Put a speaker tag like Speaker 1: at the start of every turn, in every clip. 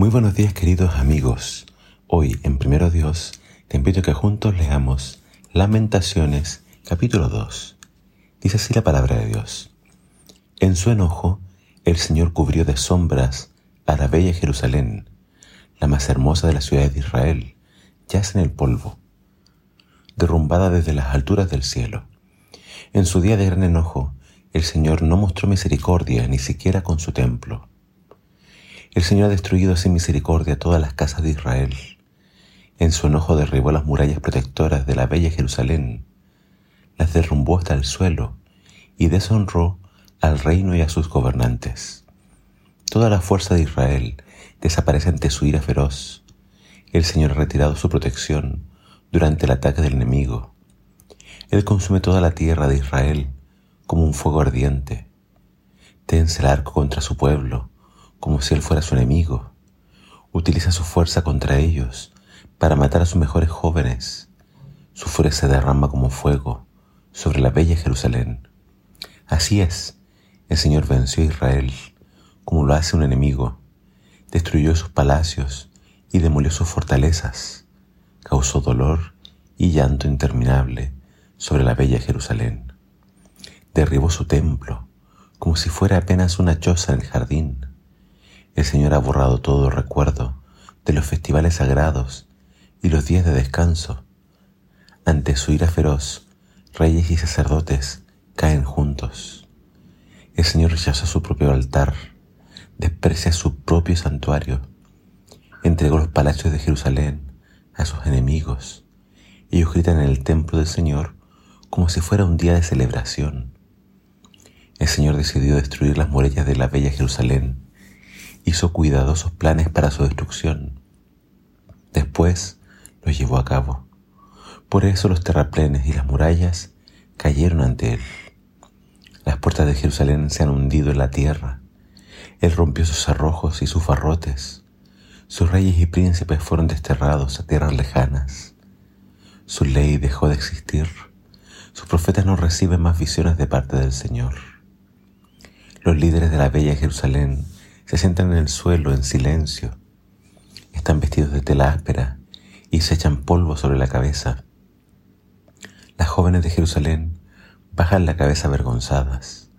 Speaker 1: Muy buenos días queridos amigos. Hoy en Primero Dios te invito a que juntos leamos Lamentaciones capítulo 2. Dice así la palabra de Dios. En su enojo el Señor cubrió de sombras a la bella Jerusalén, la más hermosa de las ciudades de Israel, yace en el polvo, derrumbada desde las alturas del cielo. En su día de gran enojo, el Señor no mostró misericordia ni siquiera con su templo. El Señor ha destruido sin misericordia todas las casas de Israel. En su enojo derribó las murallas protectoras de la bella Jerusalén, las derrumbó hasta el suelo y deshonró al reino y a sus gobernantes. Toda la fuerza de Israel desaparece ante su ira feroz. El Señor ha retirado su protección durante el ataque del enemigo. Él consume toda la tierra de Israel como un fuego ardiente. Tense el arco contra su pueblo como si él fuera su enemigo. Utiliza su fuerza contra ellos para matar a sus mejores jóvenes. Su furia se derrama como fuego sobre la bella Jerusalén. Así es, el Señor venció a Israel como lo hace un enemigo. Destruyó sus palacios y demolió sus fortalezas. Causó dolor y llanto interminable sobre la bella Jerusalén. Derribó su templo como si fuera apenas una choza en el jardín el Señor ha borrado todo recuerdo de los festivales sagrados y los días de descanso. Ante su ira feroz, reyes y sacerdotes caen juntos. El Señor rechaza su propio altar, desprecia su propio santuario, entregó los palacios de Jerusalén a sus enemigos. Ellos gritan en el templo del Señor como si fuera un día de celebración. El Señor decidió destruir las murallas de la bella Jerusalén hizo cuidadosos planes para su destrucción. Después los llevó a cabo. Por eso los terraplenes y las murallas cayeron ante él. Las puertas de Jerusalén se han hundido en la tierra. Él rompió sus arrojos y sus barrotes. Sus reyes y príncipes fueron desterrados a tierras lejanas. Su ley dejó de existir. Sus profetas no reciben más visiones de parte del Señor. Los líderes de la bella Jerusalén se sientan en el suelo en silencio. Están vestidos de tela áspera y se echan polvo sobre la cabeza. Las jóvenes de Jerusalén bajan la cabeza avergonzadas.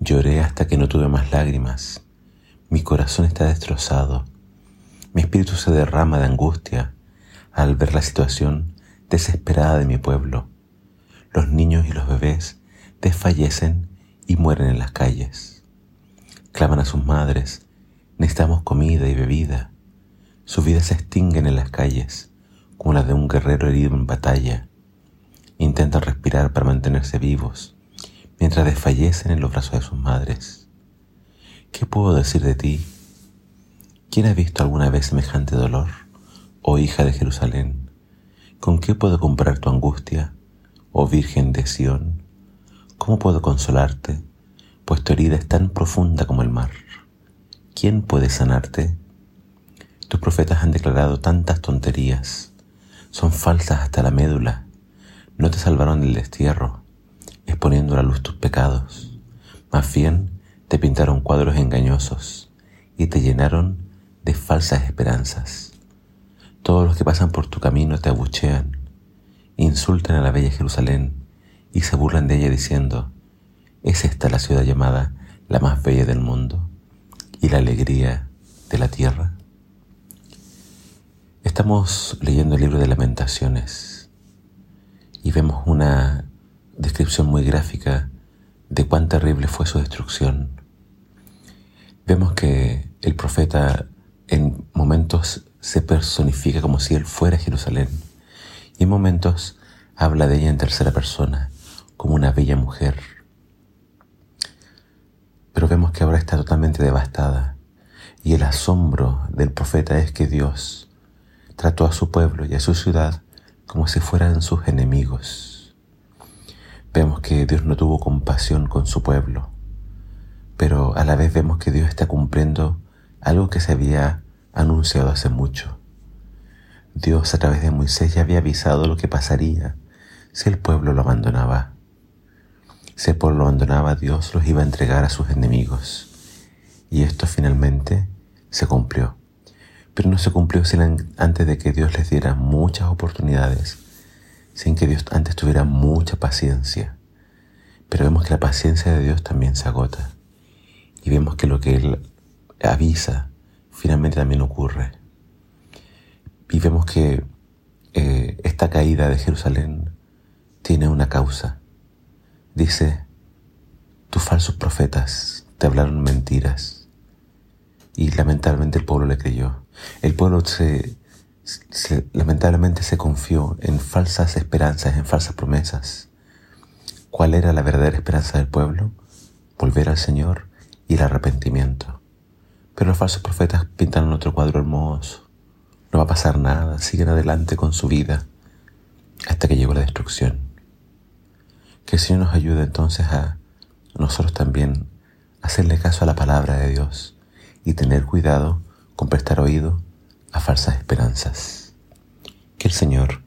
Speaker 1: Lloré hasta que no tuve más lágrimas. Mi corazón está destrozado. Mi espíritu se derrama de angustia al ver la situación desesperada de mi pueblo. Los niños y los bebés desfallecen y mueren en las calles. Claman a sus madres, necesitamos comida y bebida. Sus vidas se extinguen en las calles, como las de un guerrero herido en batalla. Intentan respirar para mantenerse vivos, mientras desfallecen en los brazos de sus madres. ¿Qué puedo decir de ti? ¿Quién ha visto alguna vez semejante dolor, oh hija de Jerusalén? ¿Con qué puedo comprar tu angustia, oh Virgen de Sión? ¿Cómo puedo consolarte? Pues tu herida es tan profunda como el mar. ¿Quién puede sanarte? Tus profetas han declarado tantas tonterías, son falsas hasta la médula, no te salvaron del destierro, exponiendo a la luz tus pecados, más bien te pintaron cuadros engañosos y te llenaron de falsas esperanzas. Todos los que pasan por tu camino te abuchean, insultan a la bella Jerusalén y se burlan de ella diciendo, ¿Es esta la ciudad llamada la más bella del mundo y la alegría de la tierra? Estamos leyendo el libro de lamentaciones y vemos una descripción muy gráfica de cuán terrible fue su destrucción. Vemos que el profeta en momentos se personifica como si él fuera Jerusalén y en momentos habla de ella en tercera persona como una bella mujer vemos que ahora está totalmente devastada. Y el asombro del profeta es que Dios trató a su pueblo y a su ciudad como si fueran sus enemigos. Vemos que Dios no tuvo compasión con su pueblo, pero a la vez vemos que Dios está cumpliendo algo que se había anunciado hace mucho. Dios a través de Moisés ya había avisado lo que pasaría si el pueblo lo abandonaba. Si el pueblo abandonaba, Dios los iba a entregar a sus enemigos. Y esto finalmente se cumplió. pero no se cumplió antes de que Dios les diera muchas oportunidades, sin que Dios antes tuviera mucha paciencia. Pero vemos que la paciencia de Dios también se agota y vemos que lo que Él avisa finalmente también ocurre. Y vemos que eh, esta caída de Jerusalén tiene una causa. Dice, tus falsos profetas te hablaron mentiras. Y lamentablemente el pueblo le creyó. El pueblo se, lamentablemente se confió en falsas esperanzas, en falsas promesas. ¿Cuál era la verdadera esperanza del pueblo? Volver al Señor y el arrepentimiento. Pero los falsos profetas pintaron otro cuadro hermoso. No va a pasar nada, siguen adelante con su vida hasta que llegó la destrucción. Que el Señor nos ayude entonces a nosotros también hacerle caso a la palabra de Dios y tener cuidado con prestar oído a falsas esperanzas. Que el Señor